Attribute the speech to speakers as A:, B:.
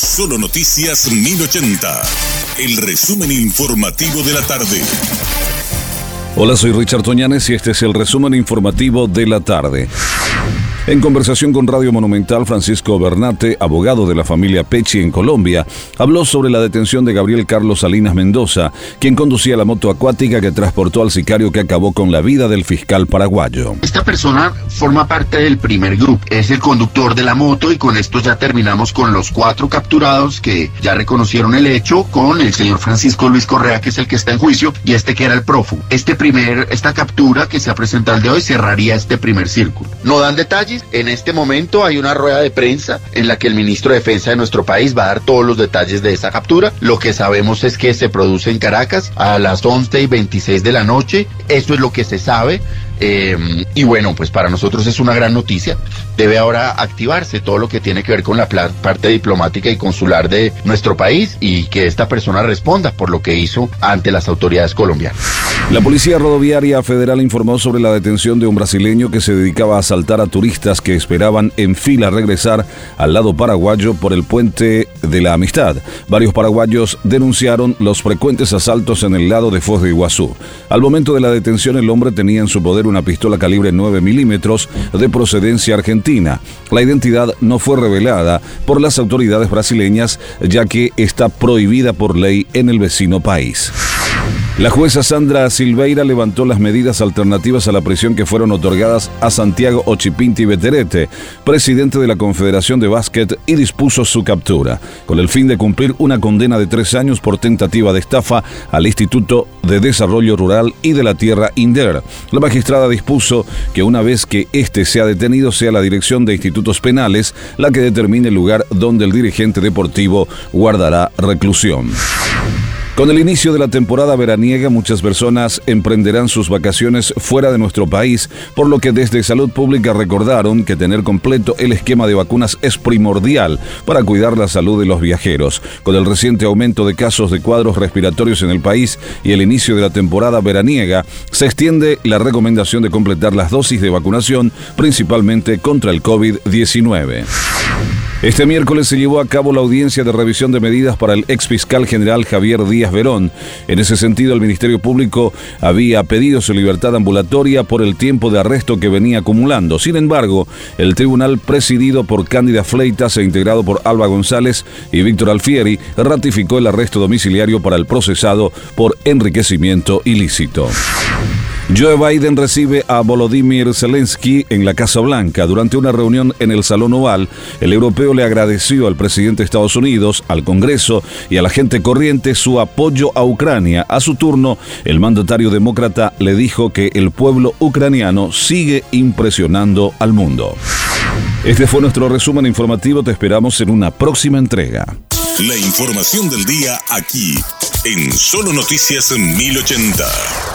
A: Solo Noticias 1080. El resumen informativo de la tarde.
B: Hola, soy Richard Toñanes y este es el resumen informativo de la tarde. En conversación con Radio Monumental, Francisco Bernate, abogado de la familia Pecci en Colombia, habló sobre la detención de Gabriel Carlos Salinas Mendoza, quien conducía la moto acuática que transportó al sicario que acabó con la vida del fiscal paraguayo.
C: Esta persona forma parte del primer grupo, es el conductor de la moto y con esto ya terminamos con los cuatro capturados que ya reconocieron el hecho con el señor Francisco Luis Correa, que es el que está en juicio, y este que era el prófugo. Este primer, esta captura que se ha presentado el de hoy cerraría este primer círculo. No dan detalles en este momento hay una rueda de prensa en la que el ministro de Defensa de nuestro país va a dar todos los detalles de esa captura. Lo que sabemos es que se produce en Caracas a las 11 y 26 de la noche. Eso es lo que se sabe. Eh, y bueno, pues para nosotros es una gran noticia. Debe ahora activarse todo lo que tiene que ver con la parte diplomática y consular de nuestro país y que esta persona responda por lo que hizo ante las autoridades colombianas.
B: La Policía Rodoviaria Federal informó sobre la detención de un brasileño que se dedicaba a asaltar a turistas que esperaban en fila regresar al lado paraguayo por el puente de la Amistad. Varios paraguayos denunciaron los frecuentes asaltos en el lado de Foz de Iguazú. Al momento de la detención, el hombre tenía en su poder una pistola calibre 9 milímetros de procedencia argentina. La identidad no fue revelada por las autoridades brasileñas, ya que está prohibida por ley en el vecino país. La jueza Sandra Silveira levantó las medidas alternativas a la prisión que fueron otorgadas a Santiago Ochipinti Beterete, presidente de la Confederación de Básquet, y dispuso su captura, con el fin de cumplir una condena de tres años por tentativa de estafa al Instituto de Desarrollo Rural y de la Tierra INDER. La magistrada dispuso que una vez que éste sea detenido sea la Dirección de Institutos Penales la que determine el lugar donde el dirigente deportivo guardará reclusión. Con el inicio de la temporada veraniega, muchas personas emprenderán sus vacaciones fuera de nuestro país, por lo que desde Salud Pública recordaron que tener completo el esquema de vacunas es primordial para cuidar la salud de los viajeros. Con el reciente aumento de casos de cuadros respiratorios en el país y el inicio de la temporada veraniega, se extiende la recomendación de completar las dosis de vacunación, principalmente contra el COVID-19. Este miércoles se llevó a cabo la audiencia de revisión de medidas para el ex fiscal general Javier Díaz Verón. En ese sentido, el Ministerio Público había pedido su libertad ambulatoria por el tiempo de arresto que venía acumulando. Sin embargo, el tribunal presidido por Cándida Fleitas e integrado por Alba González y Víctor Alfieri ratificó el arresto domiciliario para el procesado por enriquecimiento ilícito. Joe Biden recibe a Volodymyr Zelensky en la Casa Blanca. Durante una reunión en el Salón Oval, el europeo le agradeció al presidente de Estados Unidos, al Congreso y a la gente corriente su apoyo a Ucrania. A su turno, el mandatario demócrata le dijo que el pueblo ucraniano sigue impresionando al mundo. Este fue nuestro resumen informativo. Te esperamos en una próxima entrega.
A: La información del día aquí, en Solo Noticias 1080.